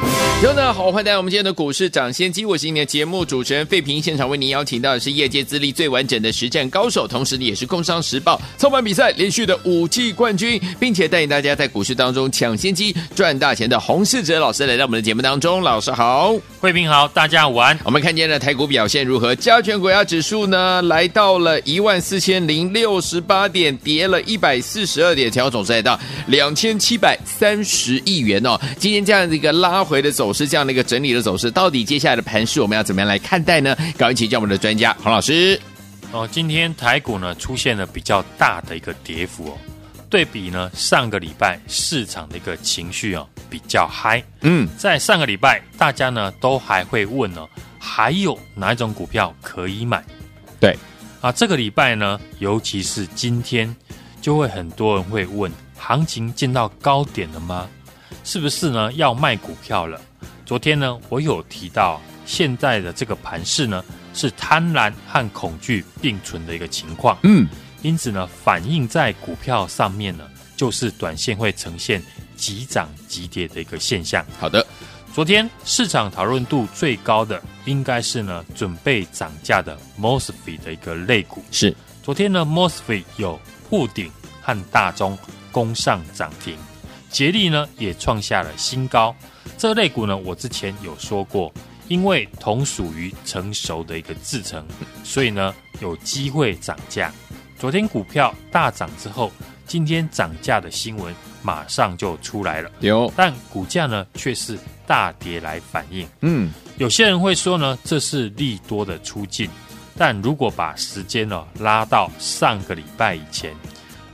听众大家好，欢迎来到我们今天的股市涨先机。我是今天的节目主持人费平，现场为您邀请到的是业界资历最完整的实战高手，同时你也是工商时报操盘比赛连续的五季冠军，并且带领大家在股市当中抢先机赚大钱的洪世哲老师来到我们的节目当中。老师好，费平好，大家午安。我们看见了台股表现如何？加权股价指数呢，来到了一万四千零六十八点，跌了一百四十二点，成交总值来到两千七百三十亿元哦。今天这样的一个拉回的走。势这样的一个整理的走势，到底接下来的盘势我们要怎么样来看待呢？赶快请教我们的专家洪老师。哦，今天台股呢出现了比较大的一个跌幅哦，对比呢上个礼拜市场的一个情绪哦比较嗨。嗯，在上个礼拜大家呢都还会问呢，还有哪一种股票可以买？对啊，这个礼拜呢，尤其是今天，就会很多人会问，行情见到高点了吗？是不是呢要卖股票了？昨天呢，我有提到，现在的这个盘势呢，是贪婪和恐惧并存的一个情况。嗯，因此呢，反映在股票上面呢，就是短线会呈现急涨急跌的一个现象。好的，昨天市场讨论度最高的，应该是呢，准备涨价的 Mosfet 的一个类股。是，昨天呢，Mosfet 有富鼎和大中攻上涨停，捷力呢也创下了新高。这类股呢，我之前有说过，因为同属于成熟的一个制程，所以呢有机会涨价。昨天股票大涨之后，今天涨价的新闻马上就出来了。有，但股价呢却是大跌来反应。嗯，有些人会说呢，这是利多的出尽，但如果把时间呢拉到上个礼拜以前。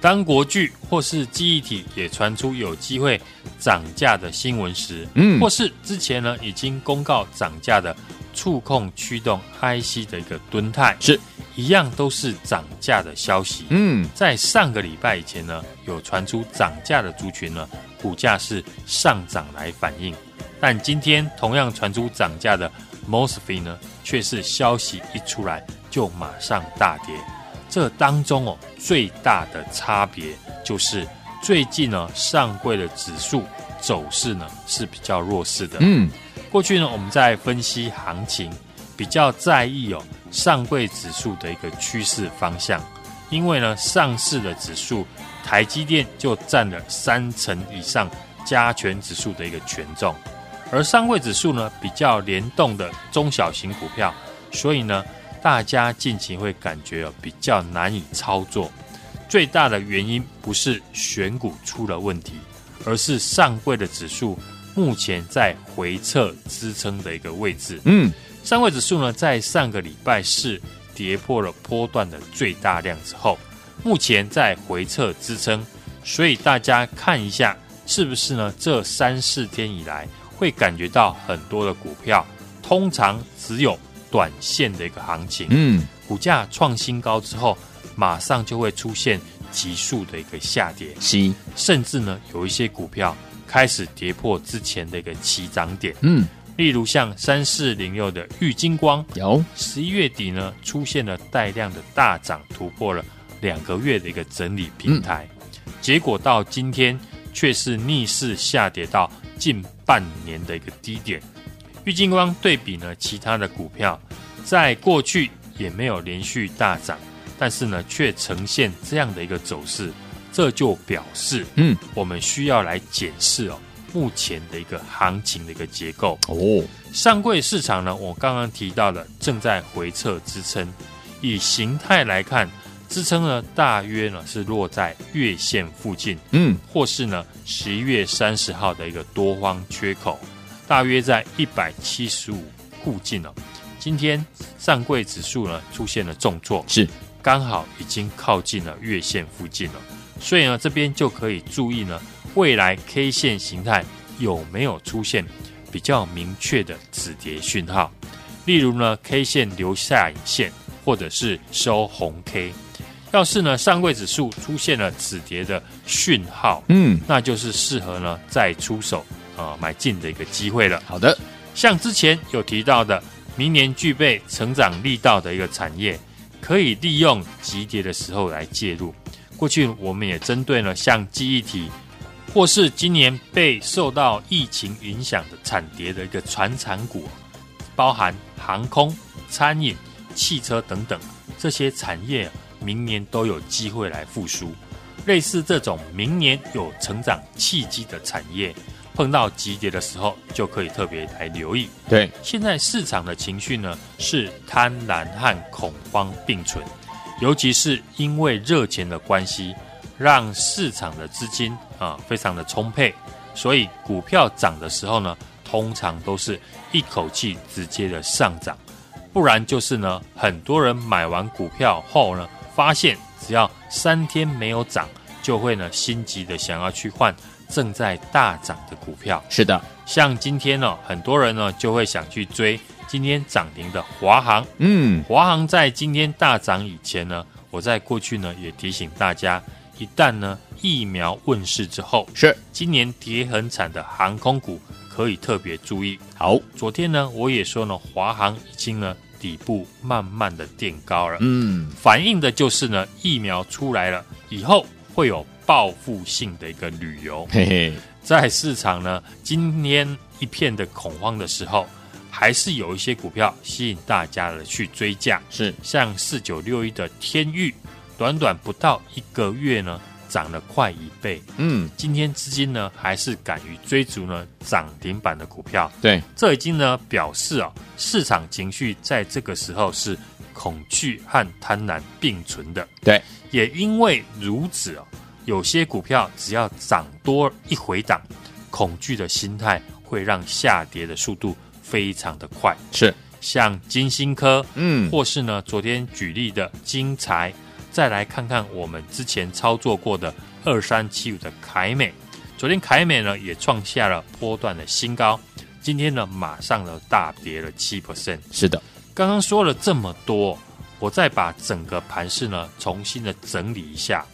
当国巨或是记忆体也传出有机会涨价的新闻时，嗯，或是之前呢已经公告涨价的触控驱动 IC 的一个敦泰，是一样都是涨价的消息。嗯，在上个礼拜以前呢，有传出涨价的族群呢，股价是上涨来反应，但今天同样传出涨价的 Mosfet 呢，却是消息一出来就马上大跌。这当中哦，最大的差别就是最近呢，上柜的指数走势呢是比较弱势的。嗯，过去呢，我们在分析行情比较在意哦，上柜指数的一个趋势方向，因为呢，上市的指数台积电就占了三成以上加权指数的一个权重，而上柜指数呢比较联动的中小型股票，所以呢。大家近期会感觉比较难以操作，最大的原因不是选股出了问题，而是上柜的指数目前在回撤支撑的一个位置。嗯，上柜指数呢，在上个礼拜四跌破了波段的最大量之后，目前在回撤支撑，所以大家看一下是不是呢？这三四天以来会感觉到很多的股票，通常只有。短线的一个行情，嗯，股价创新高之后，马上就会出现急速的一个下跌，是，甚至呢，有一些股票开始跌破之前的一个起涨点，嗯，例如像三四零六的玉金光，有。十一月底呢，出现了带量的大涨，突破了两个月的一个整理平台，嗯，结果到今天却是逆势下跌到近半年的一个低点。玉金光对比呢，其他的股票，在过去也没有连续大涨，但是呢，却呈现这样的一个走势，这就表示，嗯，我们需要来检视哦，目前的一个行情的一个结构哦。上柜市场呢，我刚刚提到的正在回撤支撑，以形态来看，支撑呢大约呢是落在月线附近，嗯，或是呢十一月三十号的一个多方缺口。大约在一百七十五附近哦。今天上柜指数呢出现了重挫，是。刚好已经靠近了月线附近了，所以呢这边就可以注意呢未来 K 线形态有没有出现比较明确的止跌讯号，例如呢 K 线留下影线或者是收红 K，要是呢上柜指数出现了止跌的讯号，嗯，那就是适合呢再出手啊、呃、买进的一个机会了。好的，像之前有提到的，明年具备成长力道的一个产业，可以利用急跌的时候来介入。过去我们也针对了像记忆体，或是今年被受到疫情影响的惨跌的一个传产股，包含航空、餐饮、汽车等等这些产业，明年都有机会来复苏。类似这种明年有成长契机的产业，碰到急跌的时候，就可以特别来留意。对，现在市场的情绪呢，是贪婪和恐慌并存。尤其是因为热钱的关系，让市场的资金啊非常的充沛，所以股票涨的时候呢，通常都是一口气直接的上涨，不然就是呢，很多人买完股票后呢，发现只要三天没有涨，就会呢心急的想要去换正在大涨的股票。是的，像今天呢，很多人呢就会想去追。今天涨停的华航，嗯，华航在今天大涨以前呢，我在过去呢也提醒大家，一旦呢疫苗问世之后，是今年跌很惨的航空股可以特别注意。好，昨天呢我也说呢，华航已经呢底部慢慢的垫高了，嗯，反映的就是呢疫苗出来了以后会有报复性的一个旅游，嘿嘿，在市场呢今天一片的恐慌的时候。还是有一些股票吸引大家的去追价，是。像四九六一的天域，短短不到一个月呢，涨了快一倍。嗯，今天资金呢还是敢于追逐呢涨停板的股票，对，这已经呢表示啊，市场情绪在这个时候是恐惧和贪婪并存的。对，也因为如此哦，有些股票只要涨多一回档，恐惧的心态会让下跌的速度。非常的快，是像金星科，嗯，或是呢，昨天举例的金财，再来看看我们之前操作过的二三七五的凯美，昨天凯美呢也创下了波段的新高，今天呢马上呢大跌了七 percent。是的，刚刚说了这么多，我再把整个盘势呢重新的整理一下。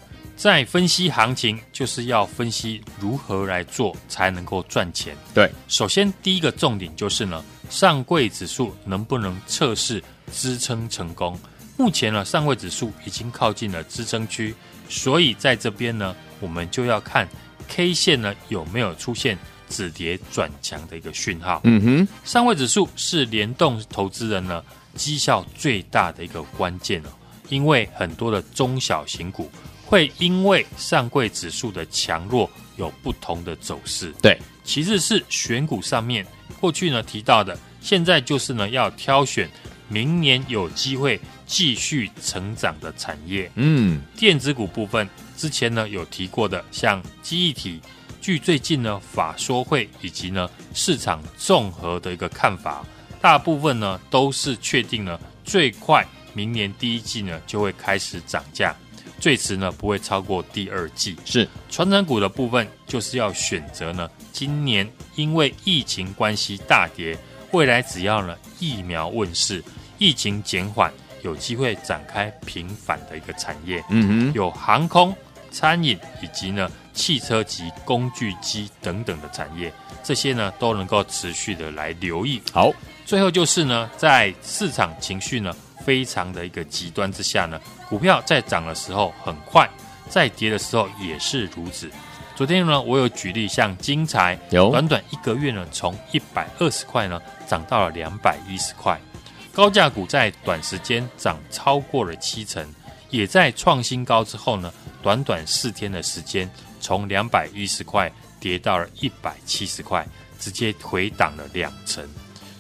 在分析行情，就是要分析如何来做才能够赚钱。对，首先第一个重点就是呢，上柜指数能不能测试支撑成功？目前呢，上柜指数已经靠近了支撑区，所以在这边呢，我们就要看 K 线呢有没有出现止跌转强的一个讯号。嗯哼，上柜指数是联动投资人呢绩效最大的一个关键哦，因为很多的中小型股。会因为上柜指数的强弱有不同的走势。对，其次是选股上面，过去呢提到的，现在就是呢要挑选明年有机会继续成长的产业。嗯，电子股部分之前呢有提过的，像记忆体，据最近呢法说会以及呢市场综合的一个看法，大部分呢都是确定呢最快明年第一季呢就会开始涨价。最迟呢不会超过第二季。是传产股的部分，就是要选择呢，今年因为疫情关系大跌，未来只要呢疫苗问世，疫情减缓，有机会展开平反的一个产业。嗯哼，有航空、餐饮以及呢汽车及工具机等等的产业，这些呢都能够持续的来留意。好，最后就是呢，在市场情绪呢非常的一个极端之下呢。股票在涨的时候很快，在跌的时候也是如此。昨天呢，我有举例，像金财，有短短一个月呢，从一百二十块呢涨到了两百一十块，高价股在短时间涨超过了七成，也在创新高之后呢，短短四天的时间，从两百一十块跌到了一百七十块，直接回档了两成。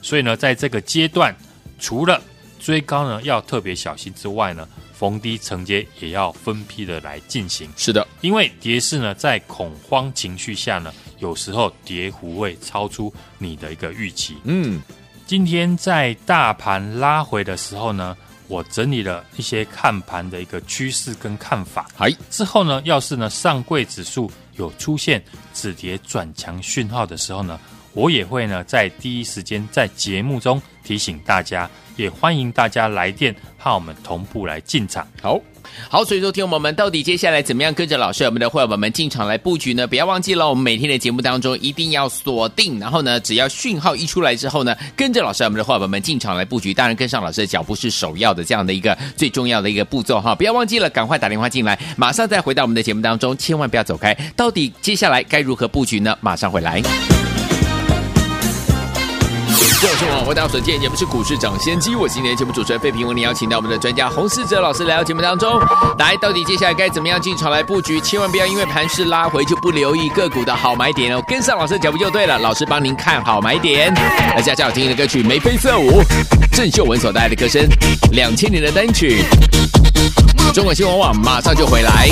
所以呢，在这个阶段，除了追高呢要特别小心之外呢，逢低承接也要分批的来进行。是的，因为跌势呢，在恐慌情绪下呢，有时候跌幅会超出你的一个预期。嗯，今天在大盘拉回的时候呢，我整理了一些看盘的一个趋势跟看法。嗨，之后呢，要是呢上柜指数有出现止跌转强讯号的时候呢，我也会呢在第一时间在节目中提醒大家。也欢迎大家来电和我们同步来进场。好，好，所以说，听我们到底接下来怎么样跟着老师我们的会员们进场来布局呢？不要忘记了，我们每天的节目当中一定要锁定，然后呢，只要讯号一出来之后呢，跟着老师我们的会员们进场来布局。当然，跟上老师的脚步是首要的这样的一个最重要的一个步骤哈！不要忘记了，赶快打电话进来，马上再回到我们的节目当中，千万不要走开。到底接下来该如何布局呢？马上回来。各位听众，我大所见节目是股市涨先机，我今天节目主持人费平，为您邀请到我们的专家洪世哲老师来到节目当中，来到底接下来该怎么样进场来布局？千万不要因为盘势拉回就不留意个股的好买点哦，跟上老师的脚步就对了，老师帮您看好买点。来，接下来好听的歌曲《眉飞色舞》，郑秀文所带来的歌声，两千年的单曲。中国新闻网马上就回来。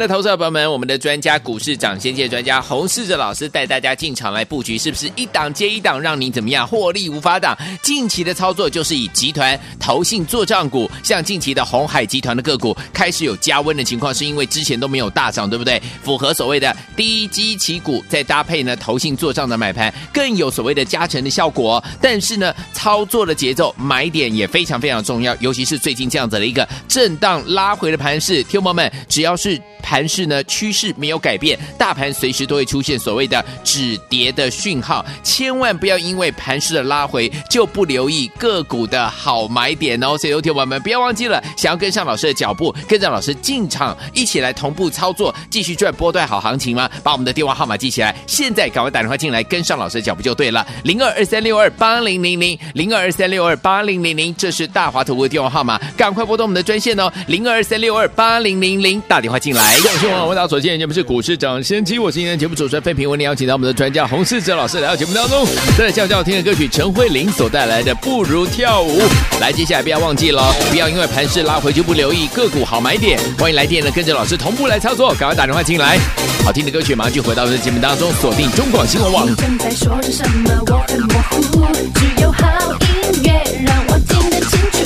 的投资者朋友们，我们的专家股市涨先机专家洪世哲老师带大家进场来布局，是不是一档接一档，让你怎么样获利无法挡？近期的操作就是以集团投信做账股，像近期的鸿海集团的个股开始有加温的情况，是因为之前都没有大涨，对不对？符合所谓的低基期股，再搭配呢投信做账的买盘，更有所谓的加成的效果。但是呢，操作的节奏买点也非常非常重要，尤其是最近这样子的一个震荡拉回的盘势，听友们，只要是。盘势呢，趋势没有改变，大盘随时都会出现所谓的止跌的讯号，千万不要因为盘势的拉回就不留意个股的好买点哦。所以，有听友们不要忘记了，想要跟上老师的脚步，跟着老师进场，一起来同步操作，继续赚波段好行情吗？把我们的电话号码记起来，现在赶快打电话进来，跟上老师的脚步就对了。零二二三六二八零零零，零二二三六二八零零零，这是大华投顾的电话号码，赶快拨通我们的专线哦，零二二三六二八零零零，打电话进来。大新闻我是大家所见你们是股市长先期我是今天节目主持人费平为你邀请到我们的专家洪世哲老师来到节目当中。在笑好听的歌曲陈慧琳所带来的不如跳舞。来接下来不要忘记了不要因为盘势拉回就不留意个股好买点欢迎来电呢跟着老师同步来操作赶快打电话进来。好听的歌曲马上就回到我们的节目当中锁定中广新闻网。在说着什么？我很模糊只有好音乐让我听得清楚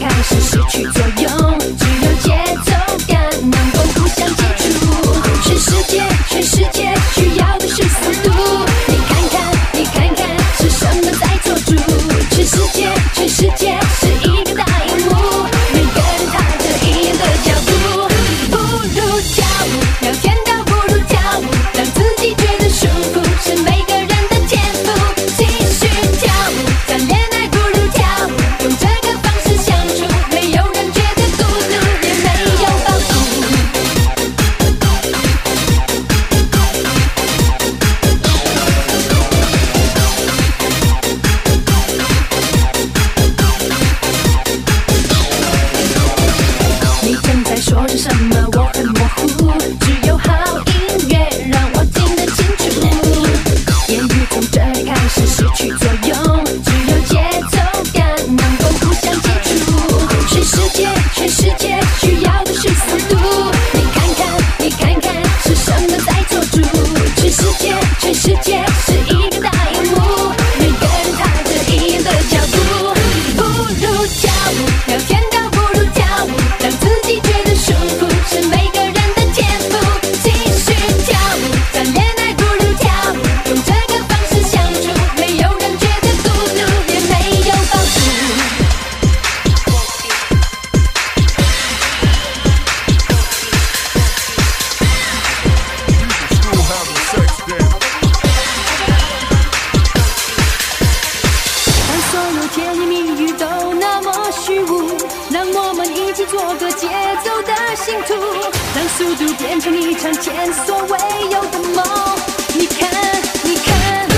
开始失去作用只有结世界，全世界需要的是速度。你看看，你看看，是什么在做主？全世界，全世界。全世界。起做个节奏的信徒，让速度变成一场前所未有的梦。你看，你看，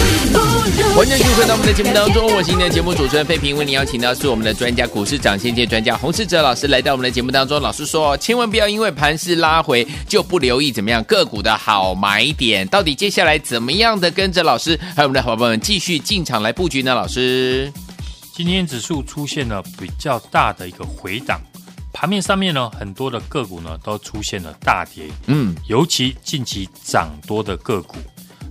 欢迎继续回到我们的节目当中，我是今天的节目主持人费平，为您邀请到是我们的专家股市涨先界专家洪世哲老师来到我们的节目当中。老师说，千万不要因为盘势拉回就不留意怎么样个股的好买点，到底接下来怎么样的跟着老师还有我们的伙伴们继续进场来布局呢？老师。今天指数出现了比较大的一个回档，盘面上面呢，很多的个股呢都出现了大跌，嗯，尤其近期涨多的个股，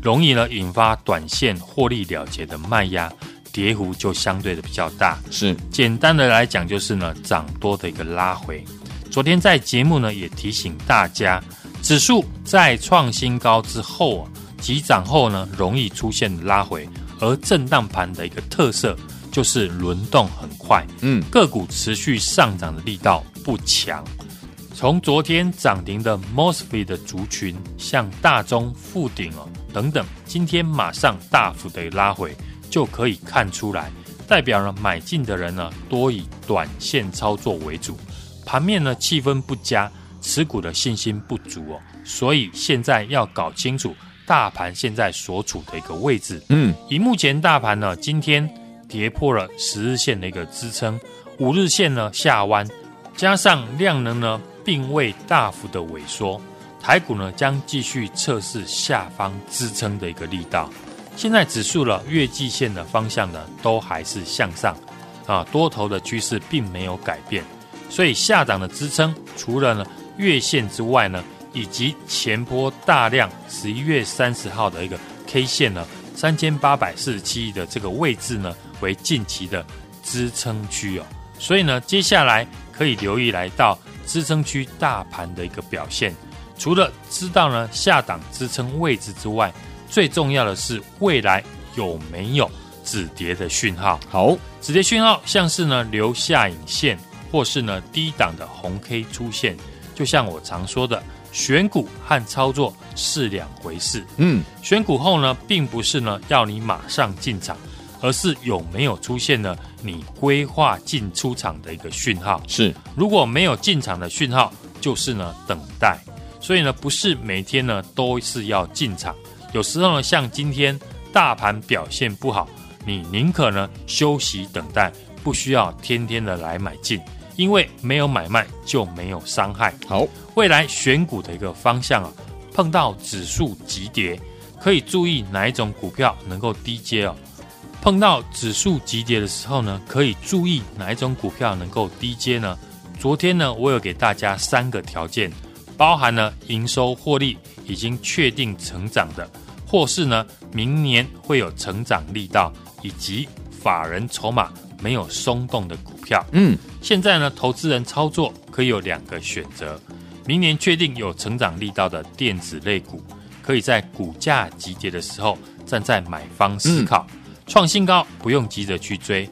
容易呢引发短线获利了结的卖压，跌幅就相对的比较大。是简单的来讲，就是呢涨多的一个拉回。昨天在节目呢也提醒大家，指数在创新高之后啊，急涨后呢容易出现拉回，而震荡盘的一个特色。就是轮动很快，嗯，个股持续上涨的力道不强。从昨天涨停的 Mosfet 的族群，像大中、富鼎哦等等，今天马上大幅的拉回，就可以看出来，代表了买进的人呢多以短线操作为主，盘面呢气氛不佳，持股的信心不足哦，所以现在要搞清楚大盘现在所处的一个位置。嗯，以目前大盘呢，今天。跌破了十日线的一个支撑，五日线呢下弯，加上量能呢并未大幅的萎缩，台股呢将继续测试下方支撑的一个力道。现在指数了月季线的方向呢都还是向上，啊多头的趋势并没有改变，所以下档的支撑除了呢月线之外呢，以及前波大量十一月三十号的一个 K 线呢三千八百四十七亿的这个位置呢。为近期的支撑区哦，所以呢，接下来可以留意来到支撑区大盘的一个表现。除了知道呢下档支撑位置之外，最重要的是未来有没有止跌的讯号。好，止跌讯号像是呢留下影线，或是呢低档的红 K 出现。就像我常说的，选股和操作是两回事。嗯，选股后呢，并不是呢要你马上进场。而是有没有出现了你规划进出场的一个讯号？是，如果没有进场的讯号，就是呢等待。所以呢，不是每天呢都是要进场。有时候呢，像今天大盘表现不好，你宁可呢休息等待，不需要天天的来买进，因为没有买卖就没有伤害。好，未来选股的一个方向啊，碰到指数急跌，可以注意哪一种股票能够低接哦。碰到指数急跌的时候呢，可以注意哪一种股票能够低接呢？昨天呢，我有给大家三个条件，包含了营收获利已经确定成长的，或是呢明年会有成长力道，以及法人筹码没有松动的股票。嗯，现在呢，投资人操作可以有两个选择：明年确定有成长力道的电子类股，可以在股价急跌的时候站在买方思考。嗯创新高不用急着去追，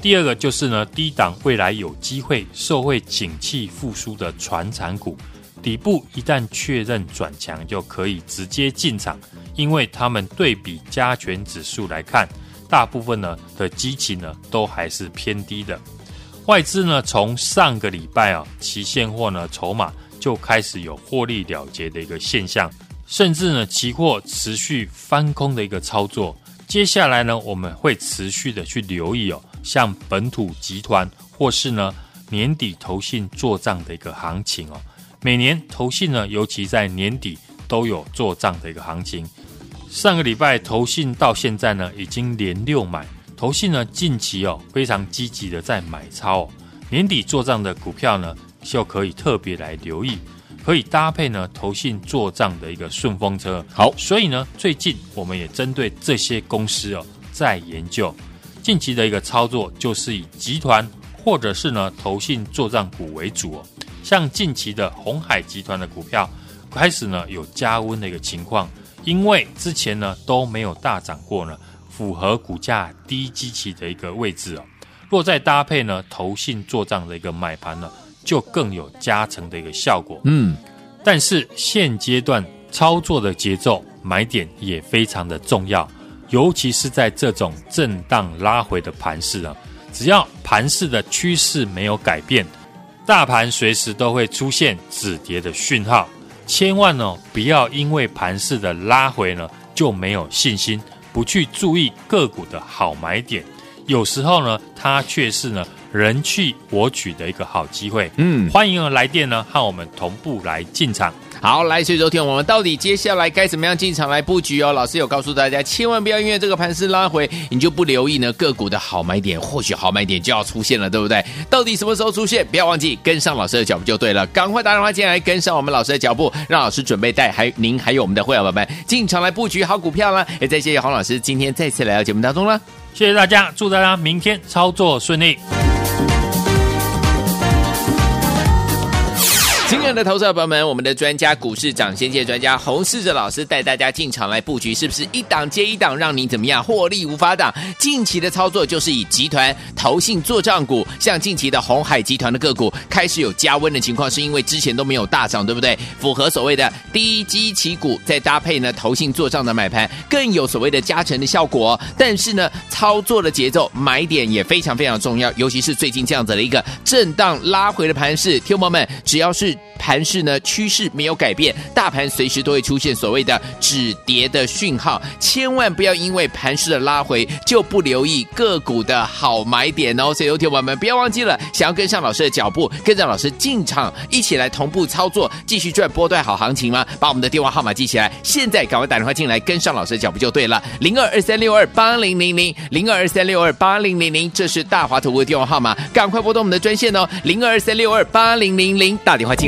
第二个就是呢，低档未来有机会受惠景气复苏的传产股，底部一旦确认转强，就可以直接进场，因为他们对比加权指数来看，大部分呢的基期呢都还是偏低的。外资呢从上个礼拜啊，期现货呢筹码就开始有获利了结的一个现象，甚至呢期货持续翻空的一个操作。接下来呢，我们会持续的去留意哦，像本土集团或是呢年底投信做账的一个行情哦。每年投信呢，尤其在年底都有做账的一个行情。上个礼拜投信到现在呢，已经连六买，投信呢近期哦非常积极的在买超哦。年底做账的股票呢，就可以特别来留意。可以搭配呢，投信做账的一个顺风车。好，所以呢，最近我们也针对这些公司哦，在研究近期的一个操作，就是以集团或者是呢投信做账股为主哦。像近期的鸿海集团的股票开始呢有加温的一个情况，因为之前呢都没有大涨过呢，符合股价低基期的一个位置哦。若再搭配呢投信做账的一个买盘呢。就更有加成的一个效果。嗯，但是现阶段操作的节奏买点也非常的重要，尤其是在这种震荡拉回的盘势啊，只要盘势的趋势没有改变，大盘随时都会出现止跌的讯号，千万呢不要因为盘势的拉回呢就没有信心，不去注意个股的好买点。有时候呢，它却是呢人去我取的一个好机会。嗯，欢迎来电呢，和我们同步来进场。好，来，所以昨天我们到底接下来该怎么样进场来布局哦？老师有告诉大家，千万不要因为这个盘势拉回，你就不留意呢个股的好买点，或许好买点就要出现了，对不对？到底什么时候出现？不要忘记跟上老师的脚步就对了。赶快打电话进来，跟上我们老师的脚步，让老师准备带还您还有我们的会员宝宝们进场来布局好股票啦。也再谢谢黄老师今天再次来到节目当中了，谢谢大家，祝大家明天操作顺利。亲爱的投资者朋友们，我们的专家股市涨先界专家洪世哲老师带大家进场来布局，是不是一档接一档，让您怎么样获利无法挡？近期的操作就是以集团投信做账股，像近期的鸿海集团的个股开始有加温的情况，是因为之前都没有大涨，对不对？符合所谓的低基期股，再搭配呢投信做账的买盘，更有所谓的加成的效果。但是呢，操作的节奏买点也非常非常重要，尤其是最近这样子的一个震荡拉回的盘势，听众们，只要是。盘势呢，趋势没有改变，大盘随时都会出现所谓的止跌的讯号，千万不要因为盘势的拉回就不留意个股的好买点哦。所以，有听友们不要忘记了，想要跟上老师的脚步，跟着老师进场，一起来同步操作，继续赚波段好行情吗？把我们的电话号码记起来，现在赶快打电话进来，跟上老师的脚步就对了。零二二三六二八零零零，零二二三六二八零零零，这是大华投顾的电话号码，赶快拨通我们的专线哦，零二二三六二八零零零，打电话进